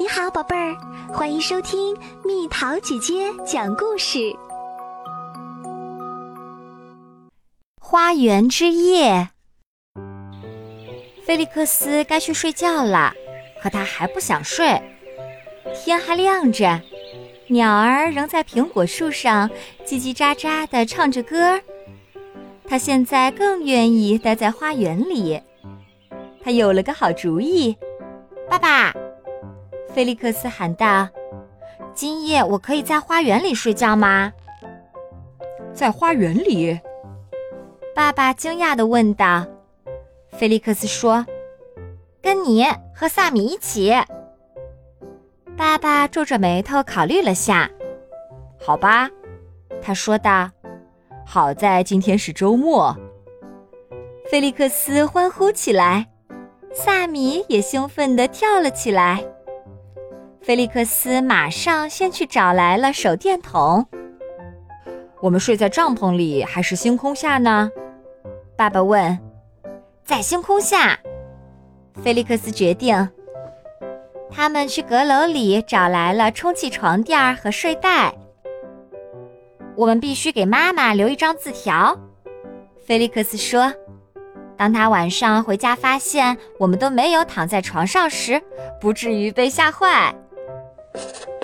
你好，宝贝儿，欢迎收听蜜桃姐姐讲故事。花园之夜，菲利克斯该去睡觉了，可他还不想睡。天还亮着，鸟儿仍在苹果树上叽叽喳喳地唱着歌。他现在更愿意待在花园里。他有了个好主意，爸爸。菲利克斯喊道：“今夜我可以在花园里睡觉吗？”在花园里，爸爸惊讶地问道。菲利克斯说：“跟你和萨米一起。”爸爸皱着眉头考虑了下，“好吧。”他说道，“好在今天是周末。”菲利克斯欢呼起来，萨米也兴奋地跳了起来。菲利克斯马上先去找来了手电筒。我们睡在帐篷里还是星空下呢？爸爸问。在星空下，菲利克斯决定。他们去阁楼里找来了充气床垫和睡袋。我们必须给妈妈留一张字条，菲利克斯说。当他晚上回家发现我们都没有躺在床上时，不至于被吓坏。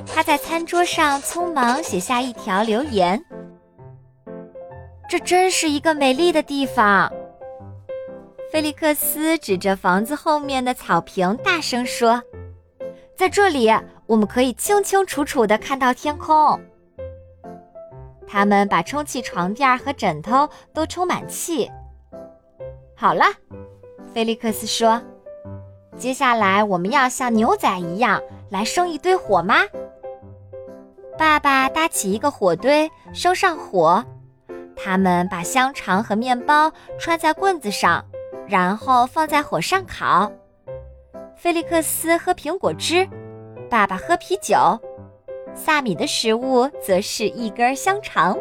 他在餐桌上匆忙写下一条留言。这真是一个美丽的地方。菲利克斯指着房子后面的草坪，大声说：“在这里，我们可以清清楚楚地看到天空。”他们把充气床垫和枕头都充满气。好了，菲利克斯说：“接下来我们要像牛仔一样。”来生一堆火吗？爸爸搭起一个火堆，生上火。他们把香肠和面包穿在棍子上，然后放在火上烤。菲利克斯喝苹果汁，爸爸喝啤酒，萨米的食物则是一根香肠。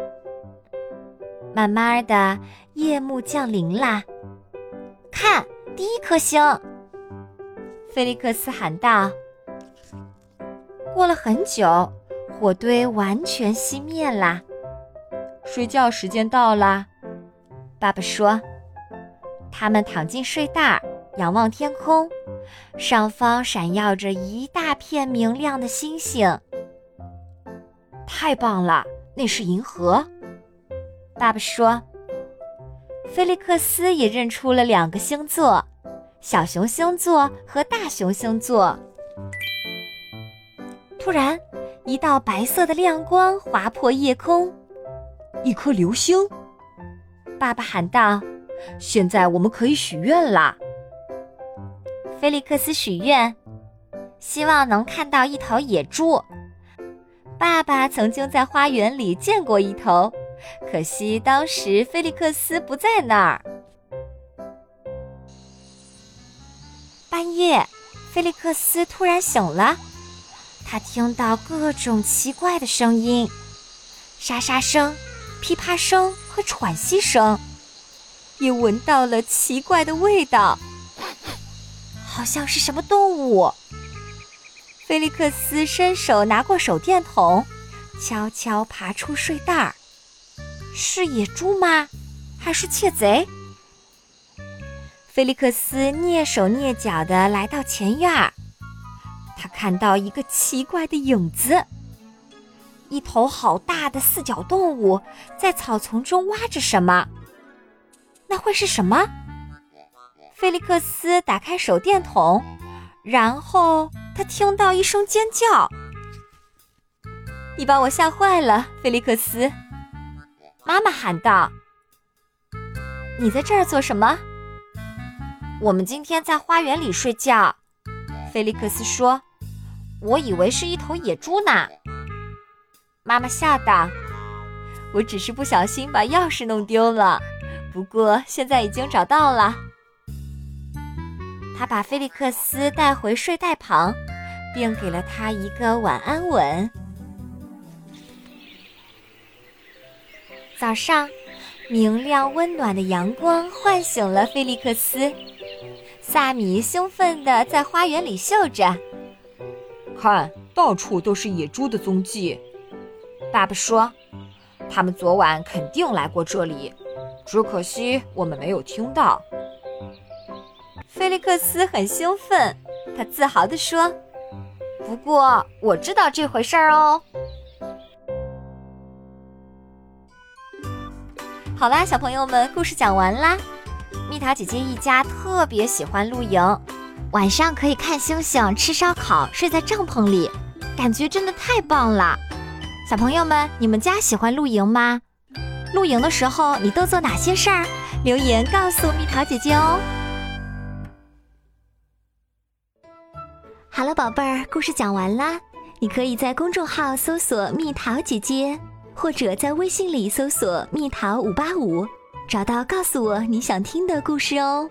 慢慢的，夜幕降临啦。看，第一颗星！菲利克斯喊道。过了很久，火堆完全熄灭啦。睡觉时间到啦，爸爸说。他们躺进睡袋，仰望天空，上方闪耀着一大片明亮的星星。太棒了，那是银河。爸爸说。菲利克斯也认出了两个星座：小熊星座和大熊星座。突然，一道白色的亮光划破夜空，一颗流星。爸爸喊道：“现在我们可以许愿啦！”菲利克斯许愿，希望能看到一头野猪。爸爸曾经在花园里见过一头，可惜当时菲利克斯不在那儿。半夜，菲利克斯突然醒了。他听到各种奇怪的声音，沙沙声、噼啪声和喘息声，也闻到了奇怪的味道，好像是什么动物。菲利克斯伸手拿过手电筒，悄悄爬出睡袋儿。是野猪吗？还是窃贼？菲利克斯蹑手蹑脚地来到前院儿。看到一个奇怪的影子，一头好大的四脚动物在草丛中挖着什么。那会是什么？菲利克斯打开手电筒，然后他听到一声尖叫：“你把我吓坏了，菲利克斯！”妈妈喊道：“你在这儿做什么？”我们今天在花园里睡觉，菲利克斯说。我以为是一头野猪呢。妈妈笑道：“我只是不小心把钥匙弄丢了，不过现在已经找到了。”他把菲利克斯带回睡袋旁，并给了他一个晚安吻。早上，明亮温暖的阳光唤醒了菲利克斯。萨米兴奋地在花园里嗅着。看到处都是野猪的踪迹。爸爸说，他们昨晚肯定来过这里，只可惜我们没有听到。菲利克斯很兴奋，他自豪地说：“不过我知道这回事儿哦。”好啦，小朋友们，故事讲完啦。蜜桃姐姐一家特别喜欢露营，晚上可以看星星、吃烧烤、睡在帐篷里，感觉真的太棒了。小朋友们，你们家喜欢露营吗？露营的时候你都做哪些事儿？留言告诉蜜桃姐姐哦。好了，宝贝儿，故事讲完啦。你可以在公众号搜索“蜜桃姐姐”。或者在微信里搜索“蜜桃五八五”，找到告诉我你想听的故事哦。